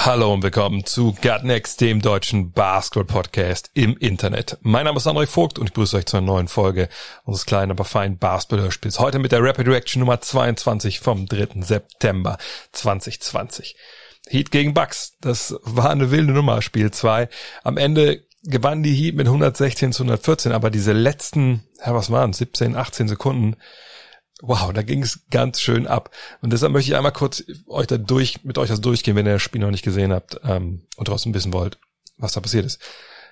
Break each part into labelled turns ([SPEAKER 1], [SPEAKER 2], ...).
[SPEAKER 1] Hallo und willkommen zu Gut Next, dem deutschen Basketball-Podcast im Internet. Mein Name ist André Vogt und ich begrüße euch zu einer neuen Folge unseres kleinen, aber feinen Basketball-Hörspiels. Heute mit der Rapid Reaction Nummer 22 vom 3. September 2020. Heat gegen Bucks. Das war eine wilde Nummer, Spiel 2. Am Ende gewann die Heat mit 116 zu 114, aber diese letzten, ja, was waren 17, 18 Sekunden, Wow, da ging es ganz schön ab. Und deshalb möchte ich einmal kurz euch da durch, mit euch das durchgehen, wenn ihr das Spiel noch nicht gesehen habt ähm, und trotzdem wissen wollt, was da passiert ist.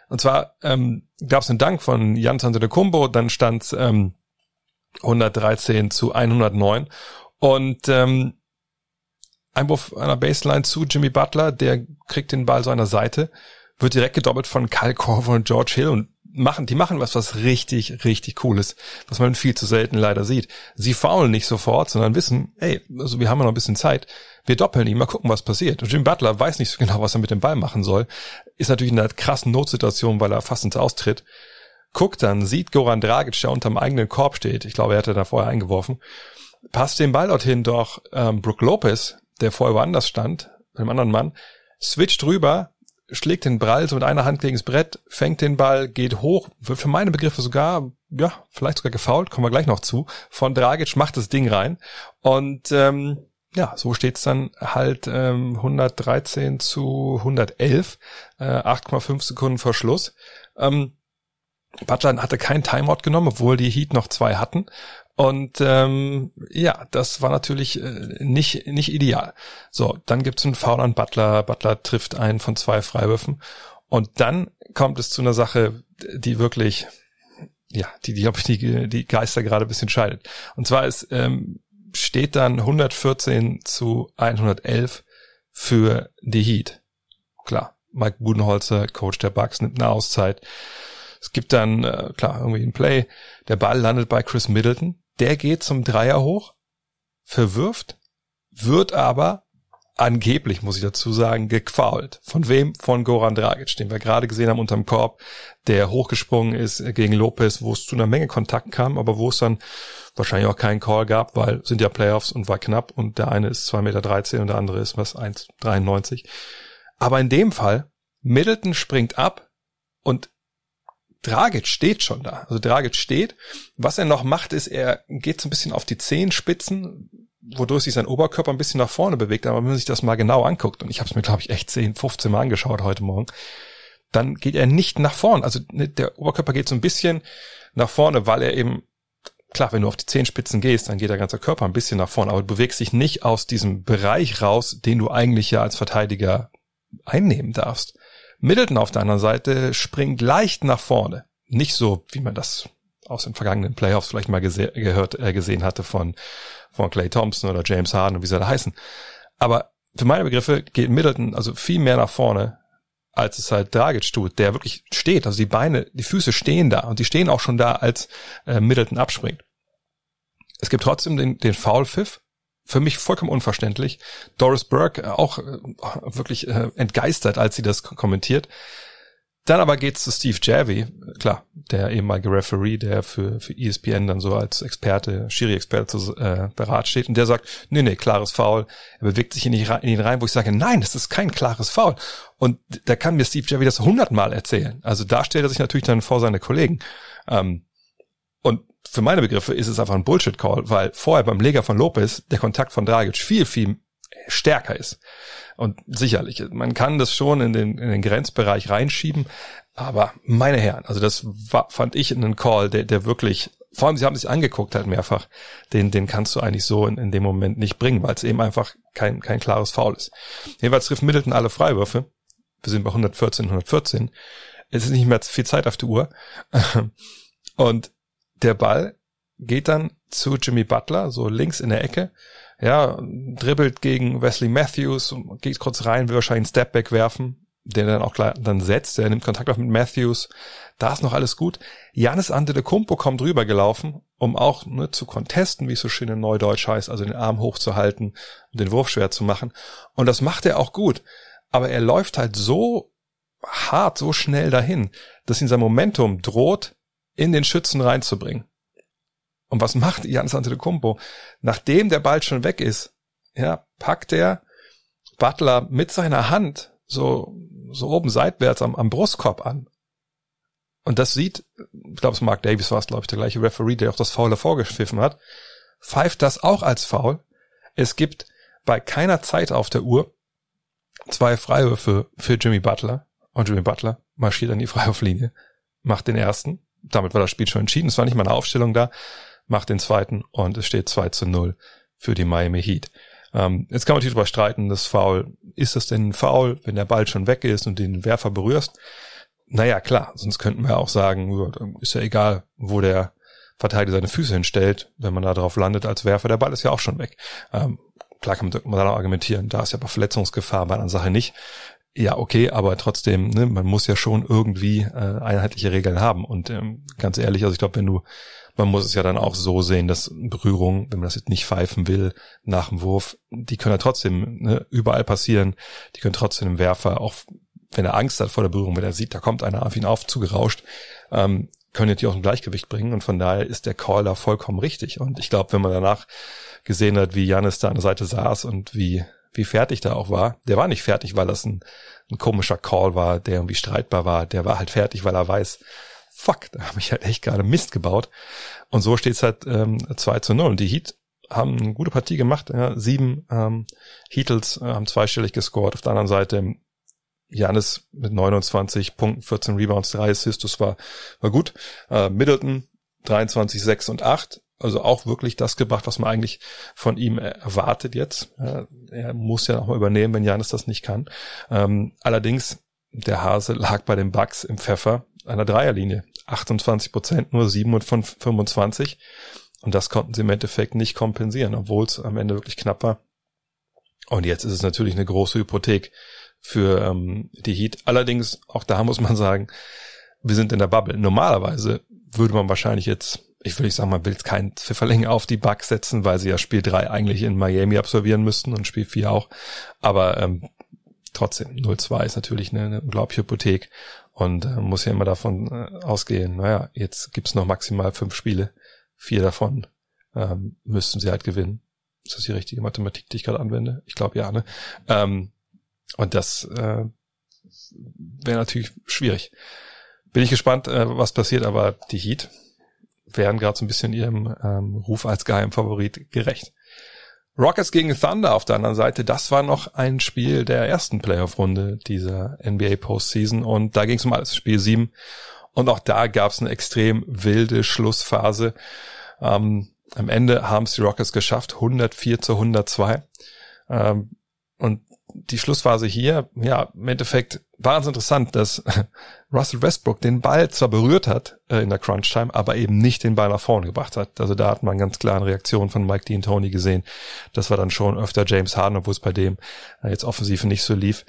[SPEAKER 1] Und zwar ähm, gab es einen Dank von Jan Antetokounmpo, dann stand ähm, 113 zu 109 und ähm, Einwurf einer Baseline zu Jimmy Butler, der kriegt den Ball so der Seite, wird direkt gedoppelt von Kyle Korver und George Hill und machen, die machen was, was richtig, richtig cool ist, was man viel zu selten leider sieht. Sie faulen nicht sofort, sondern wissen, ey, also wir haben ja noch ein bisschen Zeit. Wir doppeln ihn, mal gucken, was passiert. Und Jim Butler weiß nicht so genau, was er mit dem Ball machen soll. Ist natürlich in einer krassen Notsituation, weil er fast ins Austritt. Guckt dann, sieht Goran Dragic, der unterm eigenen Korb steht. Ich glaube, er hatte da vorher eingeworfen. Passt den Ball dorthin, doch ähm, Brook Lopez, der vorher woanders stand, mit einem anderen Mann, switcht rüber, schlägt den Ball so mit einer Hand gegen das Brett, fängt den Ball, geht hoch, wird für meine Begriffe sogar, ja, vielleicht sogar gefault, kommen wir gleich noch zu, von Dragic macht das Ding rein und ähm, ja, so steht's dann halt ähm, 113 zu 111, äh, 8,5 Sekunden vor Schluss. Ähm, Butler hatte kein Timeout genommen, obwohl die Heat noch zwei hatten. Und ähm, ja, das war natürlich äh, nicht nicht ideal. So, dann gibt's einen Foul an Butler. Butler trifft einen von zwei Freiwürfen. Und dann kommt es zu einer Sache, die wirklich, ja, die, die ich, die, die Geister gerade ein bisschen scheidet. Und zwar ist, ähm, steht dann 114 zu 111 für die Heat. Klar, Mike Budenholzer, Coach der Bucks, nimmt eine Auszeit. Es gibt dann, äh, klar, irgendwie ein Play. Der Ball landet bei Chris Middleton. Der geht zum Dreier hoch, verwirft, wird aber angeblich, muss ich dazu sagen, gefault. Von wem? Von Goran Dragic, den wir gerade gesehen haben unterm Korb, der hochgesprungen ist gegen Lopez, wo es zu einer Menge Kontakt kam, aber wo es dann wahrscheinlich auch keinen Call gab, weil sind ja Playoffs und war knapp und der eine ist 2,13 Meter und der andere ist was 1,93. Aber in dem Fall, Middleton springt ab und Dragic steht schon da. Also Dragic steht. Was er noch macht, ist, er geht so ein bisschen auf die Zehenspitzen, wodurch sich sein Oberkörper ein bisschen nach vorne bewegt. Aber wenn man sich das mal genau anguckt, und ich habe es mir, glaube ich, echt 10, 15 Mal angeschaut heute Morgen, dann geht er nicht nach vorne. Also ne, der Oberkörper geht so ein bisschen nach vorne, weil er eben, klar, wenn du auf die Zehenspitzen gehst, dann geht der ganze Körper ein bisschen nach vorne, aber du bewegst dich nicht aus diesem Bereich raus, den du eigentlich ja als Verteidiger einnehmen darfst. Middleton auf der anderen Seite springt leicht nach vorne. Nicht so, wie man das aus den vergangenen Playoffs vielleicht mal gese gehört, äh, gesehen hatte von, von Clay Thompson oder James Harden und wie sie da heißen. Aber für meine Begriffe geht Middleton also viel mehr nach vorne, als es halt Dragic tut, der wirklich steht. Also die Beine, die Füße stehen da und die stehen auch schon da, als äh, Middleton abspringt. Es gibt trotzdem den, den Foul-Pfiff, für mich vollkommen unverständlich. Doris Burke äh, auch äh, wirklich äh, entgeistert, als sie das kommentiert. Dann aber geht's zu Steve Javy, klar, der ehemalige Referee, der für, für ESPN dann so als Experte, Schiri-Experte zu äh, Berat steht und der sagt, nee, nee, klares Foul. Er bewegt sich in, die, in ihn rein, wo ich sage, nein, das ist kein klares Foul. Und da kann mir Steve Javy das hundertmal erzählen. Also da stellt er sich natürlich dann vor seine Kollegen. Ähm, und für meine Begriffe ist es einfach ein Bullshit-Call, weil vorher beim Leger von Lopez der Kontakt von Dragic viel, viel stärker ist. Und sicherlich, man kann das schon in den, in den Grenzbereich reinschieben, aber meine Herren, also das war, fand ich einen Call, der, der wirklich, vor allem sie haben sich angeguckt halt mehrfach, den, den kannst du eigentlich so in, in dem Moment nicht bringen, weil es eben einfach kein, kein klares Foul ist. Jedenfalls trifft Middleton alle Freiwürfe. Wir sind bei 114, 114. Es ist nicht mehr viel Zeit auf der Uhr. Und der Ball geht dann zu Jimmy Butler, so links in der Ecke. Ja, dribbelt gegen Wesley Matthews, geht kurz rein, will wahrscheinlich einen Stepback werfen. den er dann auch gleich dann setzt. Er nimmt Kontakt auf mit Matthews. Da ist noch alles gut. Janis Antetokounmpo kommt rübergelaufen, um auch ne, zu contesten, wie es so schön in Neudeutsch heißt, also den Arm hochzuhalten und den Wurf schwer zu machen. Und das macht er auch gut. Aber er läuft halt so hart, so schnell dahin, dass ihn sein Momentum droht, in den Schützen reinzubringen. Und was macht Janis Antetokounmpo? Nachdem der Ball schon weg ist, ja, packt er Butler mit seiner Hand so, so oben seitwärts am, am Brustkorb an. Und das sieht, ich glaube, es Mark Davis war es, glaube ich, der gleiche Referee, der auch das Foul vorgepfiffen hat, pfeift das auch als Foul. Es gibt bei keiner Zeit auf der Uhr zwei Freiwürfe für Jimmy Butler. Und Jimmy Butler marschiert an die Freiwurflinie, macht den ersten. Damit war das Spiel schon entschieden. Es war nicht mal eine Aufstellung da. Macht den zweiten und es steht 2 zu 0 für die Miami Heat. Ähm, jetzt kann man natürlich darüber streiten, das Foul, ist das denn ein Foul, wenn der Ball schon weg ist und den Werfer berührst? Naja, klar, sonst könnten wir auch sagen, ist ja egal, wo der Verteidiger seine Füße hinstellt, wenn man da drauf landet als Werfer, der Ball ist ja auch schon weg. Ähm, klar kann man, dann auch argumentieren, da ist ja aber Verletzungsgefahr bei einer Sache nicht. Ja, okay, aber trotzdem, ne, man muss ja schon irgendwie äh, einheitliche Regeln haben. Und ähm, ganz ehrlich, also ich glaube, wenn du man muss es ja dann auch so sehen, dass Berührungen, wenn man das jetzt nicht pfeifen will, nach dem Wurf, die können ja trotzdem ne, überall passieren. Die können trotzdem im Werfer, auch wenn er Angst hat vor der Berührung, wenn er sieht, da kommt einer auf ihn auf, zugerauscht, ähm, können die auch ein Gleichgewicht bringen. Und von daher ist der Call da vollkommen richtig. Und ich glaube, wenn man danach gesehen hat, wie Janis da an der Seite saß und wie wie fertig da auch war. Der war nicht fertig, weil das ein, ein komischer Call war, der irgendwie streitbar war. Der war halt fertig, weil er weiß, fuck, da habe ich halt echt gerade Mist gebaut. Und so steht's halt ähm, 2 zu 0. Und die Heat haben eine gute Partie gemacht. Ja, sieben ähm, Heatles äh, haben zweistellig gescored. Auf der anderen Seite Janis mit 29 Punkten, 14 Rebounds, 3 Assists, das war, war gut. Äh, Middleton 23, 6 und 8. Also auch wirklich das gebracht, was man eigentlich von ihm erwartet jetzt. Er muss ja nochmal übernehmen, wenn Janis das nicht kann. Ähm, allerdings, der Hase lag bei den Bucks im Pfeffer einer Dreierlinie. 28 Prozent, nur 7 von 25. Und das konnten sie im Endeffekt nicht kompensieren, obwohl es am Ende wirklich knapp war. Und jetzt ist es natürlich eine große Hypothek für ähm, die Heat. Allerdings, auch da muss man sagen, wir sind in der Bubble. Normalerweise würde man wahrscheinlich jetzt, ich würde sagen, man will kein Pfifferling auf die Bugs setzen, weil sie ja Spiel 3 eigentlich in Miami absolvieren müssten und Spiel 4 auch. Aber ähm, trotzdem, 0-2 ist natürlich eine, eine unglaubliche Hypothek. Und äh, muss ja immer davon äh, ausgehen, naja, jetzt gibt's noch maximal fünf Spiele. Vier davon ähm, müssten sie halt gewinnen. Ist das die richtige Mathematik, die ich gerade anwende? Ich glaube ja, ne? Ähm, und das äh, wäre natürlich schwierig. Bin ich gespannt, äh, was passiert, aber die Heat werden gerade so ein bisschen ihrem ähm, Ruf als Geheimfavorit gerecht. Rockets gegen Thunder auf der anderen Seite, das war noch ein Spiel der ersten Playoff-Runde dieser NBA Postseason und da ging es um alles, Spiel 7 und auch da gab es eine extrem wilde Schlussphase. Ähm, am Ende haben es die Rockets geschafft, 104 zu 102 ähm, und die Schlussphase hier, ja, im Endeffekt war es interessant, dass Russell Westbrook den Ball zwar berührt hat äh, in der Crunch Time, aber eben nicht den Ball nach vorne gebracht hat. Also da hat man ganz klar eine Reaktion von Mike Dean Tony gesehen. Das war dann schon öfter James Harden, obwohl es bei dem äh, jetzt offensiv nicht so lief.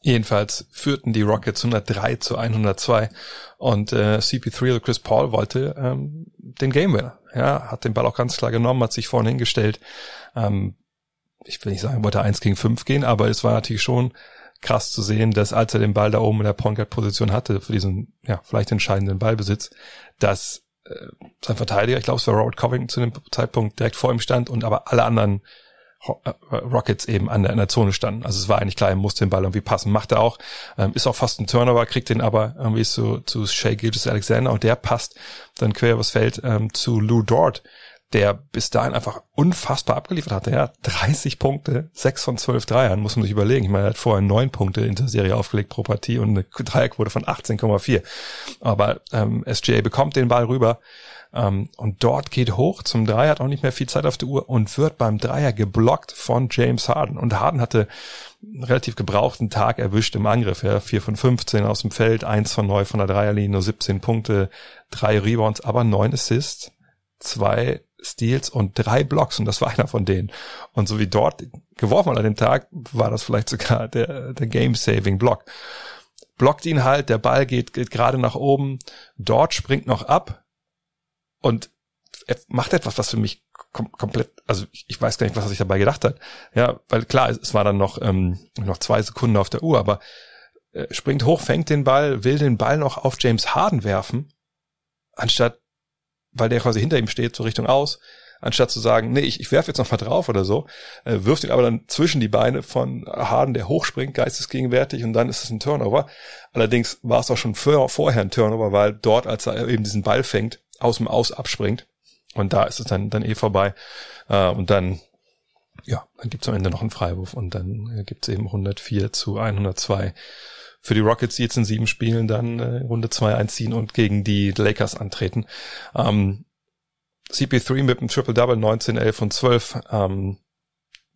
[SPEAKER 1] Jedenfalls führten die Rockets 103 zu 102 und äh, CP3 oder Chris Paul wollte ähm, den Game Winner. Ja, hat den Ball auch ganz klar genommen, hat sich vorne hingestellt. Ähm, ich will nicht sagen, wollte eins gegen fünf gehen, aber es war natürlich schon krass zu sehen, dass als er den Ball da oben in der Point Position hatte für diesen ja vielleicht entscheidenden Ballbesitz, dass äh, sein Verteidiger, ich glaube es war Robert Covington zu dem Zeitpunkt direkt vor ihm stand und aber alle anderen äh, Rockets eben an der, an der Zone standen. Also es war eigentlich klar, er musste den Ball irgendwie passen. Macht er auch. Ähm, ist auch fast ein Turnover, kriegt den aber irgendwie zu, zu Shea Gilgis Alexander und der passt dann quer übers Feld ähm, zu Lou Dort, der bis dahin einfach unfassbar abgeliefert hatte. Ja, 30 Punkte, 6 von 12 Dreiern, muss man sich überlegen. Ich meine, er hat vorher 9 Punkte in der Serie aufgelegt pro Partie und eine Dreierquote von 18,4. Aber ähm, SGA bekommt den Ball rüber ähm, und dort geht hoch zum Dreier, hat auch nicht mehr viel Zeit auf der Uhr und wird beim Dreier geblockt von James Harden. Und Harden hatte einen relativ gebrauchten Tag erwischt im Angriff. Ja, 4 von 15 aus dem Feld, 1 von 9 von der Dreierlinie, nur 17 Punkte, 3 Rebounds, aber 9 Assists zwei Steals und drei Blocks und das war einer von denen. Und so wie dort geworfen an dem Tag, war das vielleicht sogar der, der Game-Saving-Block. Blockt ihn halt, der Ball geht, geht gerade nach oben, dort springt noch ab und er macht etwas, was für mich kom komplett, also ich, ich, weiß gar nicht, was er sich dabei gedacht hat. Ja, weil klar, es, es war dann noch, ähm, noch zwei Sekunden auf der Uhr, aber äh, springt hoch, fängt den Ball, will den Ball noch auf James Harden werfen, anstatt, weil der quasi hinter ihm steht, so Richtung aus, anstatt zu sagen, nee, ich, ich werfe jetzt noch mal drauf oder so, äh, wirft ihn aber dann zwischen die Beine von Harden, der hochspringt, geistesgegenwärtig und dann ist es ein Turnover. Allerdings war es auch schon vor, vorher ein Turnover, weil dort, als er eben diesen Ball fängt, aus dem Aus abspringt und da ist es dann, dann eh vorbei äh, und dann ja, dann gibt's am Ende noch einen Freiwurf und dann äh, gibt's eben 104 zu 102 für die Rockets, die jetzt in sieben Spielen dann äh, Runde zwei einziehen und gegen die Lakers antreten. Ähm, CP3 mit einem Triple-Double, 19, 11 und 12. Ähm,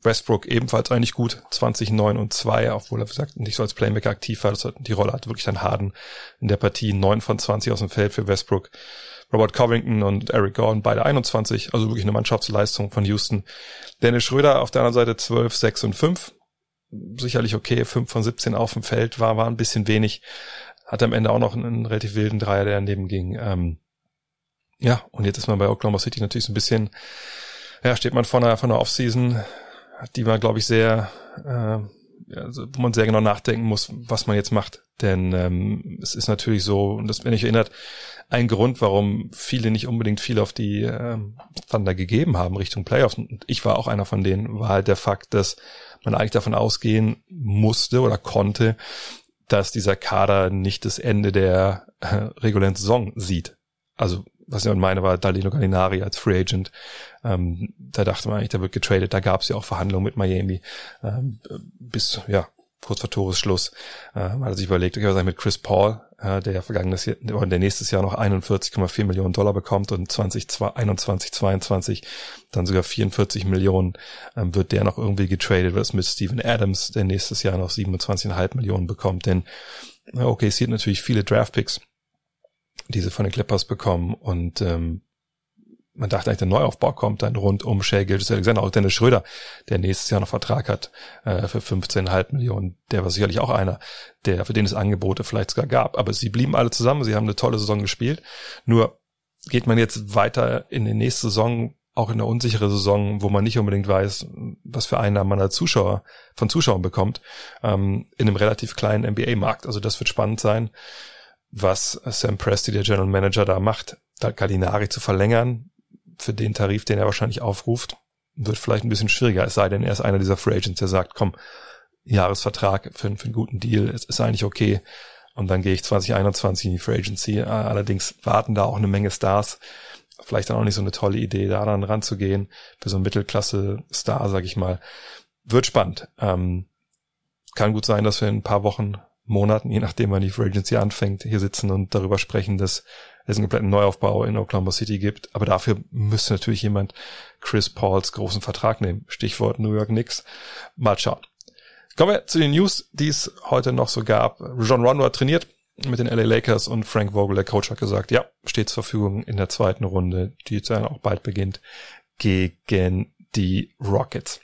[SPEAKER 1] Westbrook ebenfalls eigentlich gut, 20, 9 und 2, obwohl er, wie gesagt, nicht so als Playmaker aktiv war. Das hat, die Rolle hat wirklich dann Harden in der Partie, 9 von 20 aus dem Feld für Westbrook. Robert Covington und Eric Gordon, beide 21, also wirklich eine Mannschaftsleistung von Houston. Dennis Schröder auf der anderen Seite 12, 6 und 5. Sicherlich okay, 5 von 17 auf dem Feld, war, war ein bisschen wenig. Hat am Ende auch noch einen, relativ wilden Dreier, der daneben ging. Ähm, ja, und jetzt ist man bei Oklahoma City natürlich so ein bisschen, ja, steht man vor einer, vor einer Offseason, die man, glaube ich, sehr, äh, also, wo man sehr genau nachdenken muss, was man jetzt macht. Denn ähm, es ist natürlich so, und das, wenn ich erinnert, ein Grund, warum viele nicht unbedingt viel auf die äh, Thunder gegeben haben Richtung Playoffs. Und ich war auch einer von denen, war halt der Fakt, dass man eigentlich davon ausgehen musste oder konnte, dass dieser Kader nicht das Ende der äh, regulären Saison sieht. Also was ich meine, war Dalino Gallinari als Free Agent. Ähm, da dachte man eigentlich, der wird getradet. Da gab es ja auch Verhandlungen mit Miami ähm, bis ja kurz vor Toresschluss. Äh, man hat sich überlegt, okay, was ist mit Chris Paul, äh, der ja vergangenes Jahr, der nächstes Jahr noch 41,4 Millionen Dollar bekommt und 2021, 22 dann sogar 44 Millionen ähm, wird der noch irgendwie getradet, was mit Steven Adams, der nächstes Jahr noch 27,5 Millionen bekommt. Denn okay, es sieht natürlich viele Draftpicks diese von den Clippers bekommen und ähm, man dachte eigentlich, der Neuaufbau kommt dann rund um Shea Gilgis Alexander, auch Dennis Schröder, der nächstes Jahr noch Vertrag hat äh, für 15,5 Millionen. Der war sicherlich auch einer, der für den es Angebote vielleicht sogar gab. Aber sie blieben alle zusammen, sie haben eine tolle Saison gespielt. Nur geht man jetzt weiter in die nächste Saison, auch in eine unsichere Saison, wo man nicht unbedingt weiß, was für Einnahmen man als Zuschauer von Zuschauern bekommt, ähm, in einem relativ kleinen NBA-Markt. Also das wird spannend sein was Sam Presti, der General Manager, da macht, da Gallinari zu verlängern für den Tarif, den er wahrscheinlich aufruft, wird vielleicht ein bisschen schwieriger, es sei denn, er ist einer dieser Free Agents, der sagt, komm, Jahresvertrag für, für einen guten Deal, es ist eigentlich okay. Und dann gehe ich 2021 in die Free Agency. Allerdings warten da auch eine Menge Stars. Vielleicht dann auch nicht so eine tolle Idee, da dann ranzugehen. Für so einen Mittelklasse-Star, sag ich mal. Wird spannend. Ähm, kann gut sein, dass wir in ein paar Wochen Monaten, je nachdem wann die Free Agency anfängt, hier sitzen und darüber sprechen, dass es einen kompletten Neuaufbau in Oklahoma City gibt. Aber dafür müsste natürlich jemand Chris Pauls großen Vertrag nehmen. Stichwort New York Knicks. Mal schauen. Kommen wir zu den News, die es heute noch so gab. John Rondo hat trainiert mit den LA Lakers und Frank Vogel, der Coach, hat gesagt, ja, steht zur Verfügung in der zweiten Runde, die jetzt dann auch bald beginnt, gegen die Rockets.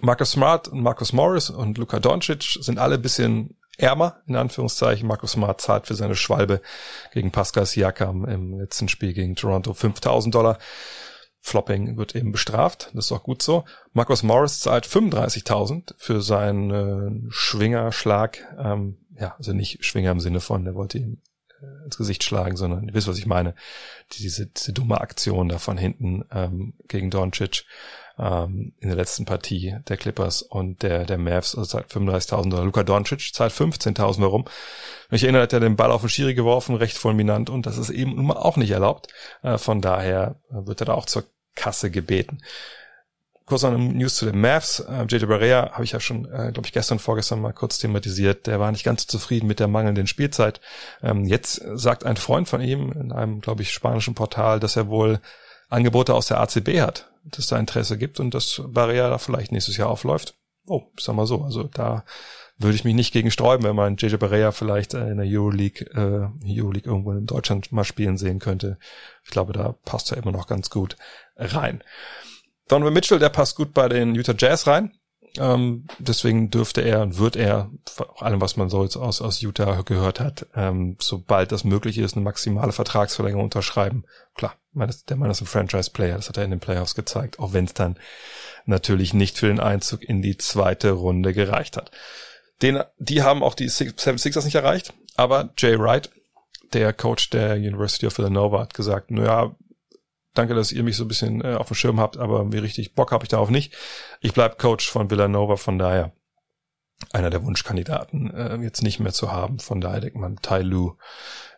[SPEAKER 1] Marcus Smart und Marcus Morris und Luka Doncic sind alle ein bisschen ärmer, in Anführungszeichen. Markus Smart zahlt für seine Schwalbe gegen Pascal Siakam im letzten Spiel gegen Toronto 5000 Dollar. Flopping wird eben bestraft, das ist auch gut so. Marcus Morris zahlt 35.000 für seinen äh, Schwingerschlag, ähm, ja, also nicht Schwinger im Sinne von, der wollte ihm äh, ins Gesicht schlagen, sondern ihr wisst, was ich meine, diese, diese dumme Aktion da von hinten ähm, gegen Doncic ähm, in der letzten Partie der Clippers und der, der Mavs also zahlt 35.000 Dollar. Luka Doncic zahlt 15.000. Warum? Ich erinnere, hat er den Ball auf den Schiri geworfen, recht fulminant und das ist eben nun mal auch nicht erlaubt. Äh, von daher wird er da auch zur Kasse gebeten. Kurz noch eine News zu den Mavs. Äh, JJ Barrea habe ich ja schon, äh, glaube ich, gestern, vorgestern mal kurz thematisiert. Der war nicht ganz zufrieden mit der mangelnden Spielzeit. Ähm, jetzt sagt ein Freund von ihm in einem, glaube ich, spanischen Portal, dass er wohl Angebote aus der ACB hat, dass da Interesse gibt und dass Barrea da vielleicht nächstes Jahr aufläuft. Oh, sag mal so, also da würde ich mich nicht gegen sträuben, wenn man JJ Barea vielleicht äh, in der Euroleague, äh, Euroleague irgendwo in Deutschland mal spielen sehen könnte. Ich glaube, da passt er immer noch ganz gut rein. Donovan Mitchell, der passt gut bei den Utah Jazz rein. Ähm, deswegen dürfte er und wird er, vor allem was man so jetzt aus, aus Utah gehört hat, ähm, sobald das möglich ist, eine maximale Vertragsverlängerung unterschreiben. Klar, der Mann ist ein Franchise-Player, das hat er in den Playoffs gezeigt, auch wenn es dann natürlich nicht für den Einzug in die zweite Runde gereicht hat. Den, die haben auch die Seven Sixers nicht erreicht, aber Jay Wright, der Coach der University of Villanova, hat gesagt, naja, danke, dass ihr mich so ein bisschen äh, auf dem Schirm habt, aber wie richtig Bock habe ich darauf nicht. Ich bleib Coach von Villanova, von daher einer der Wunschkandidaten äh, jetzt nicht mehr zu haben. Von daher denkt man, Tai Lu,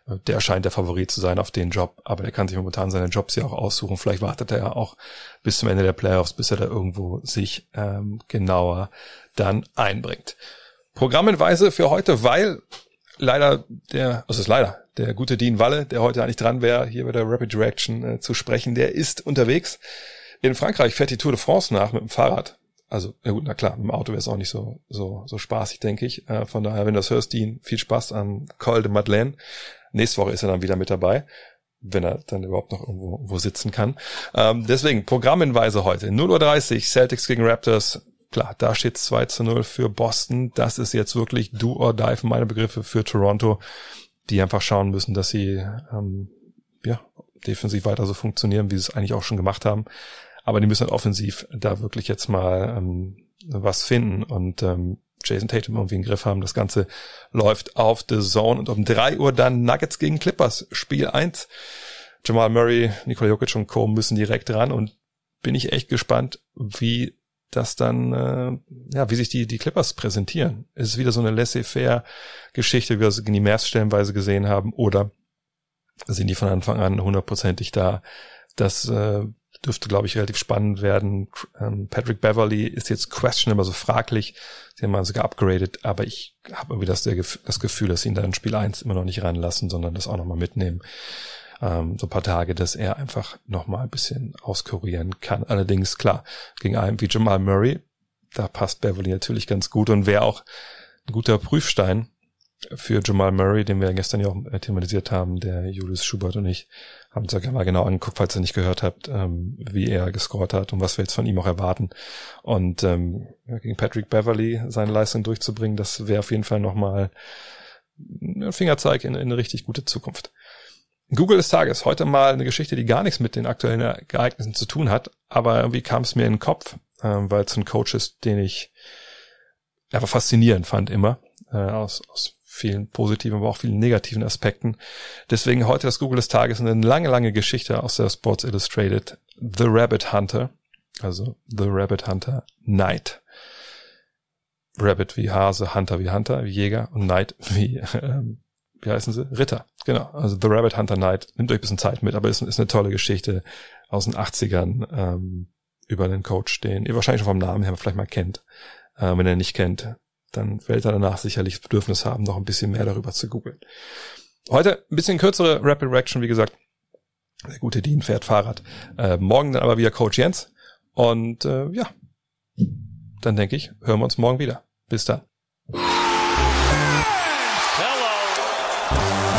[SPEAKER 1] äh, der scheint der Favorit zu sein auf den Job, aber der kann sich momentan seine Jobs ja auch aussuchen. Vielleicht wartet er ja auch bis zum Ende der Playoffs, bis er da irgendwo sich ähm, genauer dann einbringt. Programmhinweise für heute, weil leider der, also ist leider, der gute Dean Walle, der heute eigentlich dran wäre, hier bei der Rapid Reaction äh, zu sprechen, der ist unterwegs. In Frankreich fährt die Tour de France nach mit dem Fahrrad. Also, ja gut, na klar, mit dem Auto wäre es auch nicht so, so, so spaßig, denke ich. Äh, von daher, wenn du das hörst, Dean, viel Spaß am Col de Madeleine. Nächste Woche ist er dann wieder mit dabei, wenn er dann überhaupt noch irgendwo wo sitzen kann. Ähm, deswegen, Programminweise heute. 0.30 Uhr, Celtics gegen Raptors. Klar, da steht 2 zu 0 für Boston. Das ist jetzt wirklich do or die für meine Begriffe für Toronto die einfach schauen müssen, dass sie ähm, ja, defensiv weiter so funktionieren, wie sie es eigentlich auch schon gemacht haben. Aber die müssen halt offensiv da wirklich jetzt mal ähm, was finden und ähm, Jason Tatum irgendwie den Griff haben. Das Ganze läuft auf The Zone und um drei Uhr dann Nuggets gegen Clippers, Spiel eins. Jamal Murray, Nikola Jokic und Co. müssen direkt ran und bin ich echt gespannt, wie dass dann, äh, ja, wie sich die, die Clippers präsentieren. Ist es wieder so eine laissez-faire Geschichte, wie wir es in die Mavs stellenweise gesehen haben, oder sind die von Anfang an hundertprozentig da? Das äh, dürfte, glaube ich, relativ spannend werden. Ähm, Patrick Beverly ist jetzt questionable, so fraglich. Sie haben mal sogar upgraded, aber ich habe irgendwie das, das Gefühl, dass sie ihn dann in Spiel 1 immer noch nicht ranlassen, sondern das auch nochmal mitnehmen ähm, so ein paar Tage, dass er einfach nochmal ein bisschen auskurieren kann. Allerdings, klar, gegen einen wie Jamal Murray, da passt Beverly natürlich ganz gut und wäre auch ein guter Prüfstein für Jamal Murray, den wir gestern ja auch thematisiert haben, der Julius Schubert und ich haben uns ja mal genau angeguckt, falls ihr nicht gehört habt, ähm, wie er gescored hat und was wir jetzt von ihm auch erwarten. Und ähm, gegen Patrick Beverly seine Leistung durchzubringen, das wäre auf jeden Fall nochmal ein Fingerzeig in, in eine richtig gute Zukunft. Google des Tages. Heute mal eine Geschichte, die gar nichts mit den aktuellen Ereignissen zu tun hat, aber irgendwie kam es mir in den Kopf, ähm, weil es ein Coach ist, den ich einfach faszinierend fand immer, äh, aus, aus vielen positiven, aber auch vielen negativen Aspekten. Deswegen heute das Google des Tages eine lange, lange Geschichte aus der Sports Illustrated. The Rabbit Hunter, also The Rabbit Hunter Night. Rabbit wie Hase, Hunter wie Hunter, wie Jäger und Knight wie ähm, wie heißen sie? Ritter, genau. Also The Rabbit Hunter Night. Nimmt euch ein bisschen Zeit mit, aber ist, ist eine tolle Geschichte aus den 80ern ähm, über einen Coach, den ihr wahrscheinlich schon vom Namen her vielleicht mal kennt. Äh, wenn ihr nicht kennt, dann werdet ihr danach sicherlich das Bedürfnis haben, noch ein bisschen mehr darüber zu googeln. Heute ein bisschen kürzere Rapid Reaction, wie gesagt. Der gute Dean fährt Fahrrad. Äh, morgen dann aber wieder Coach Jens. Und äh, ja, dann denke ich, hören wir uns morgen wieder. Bis dann.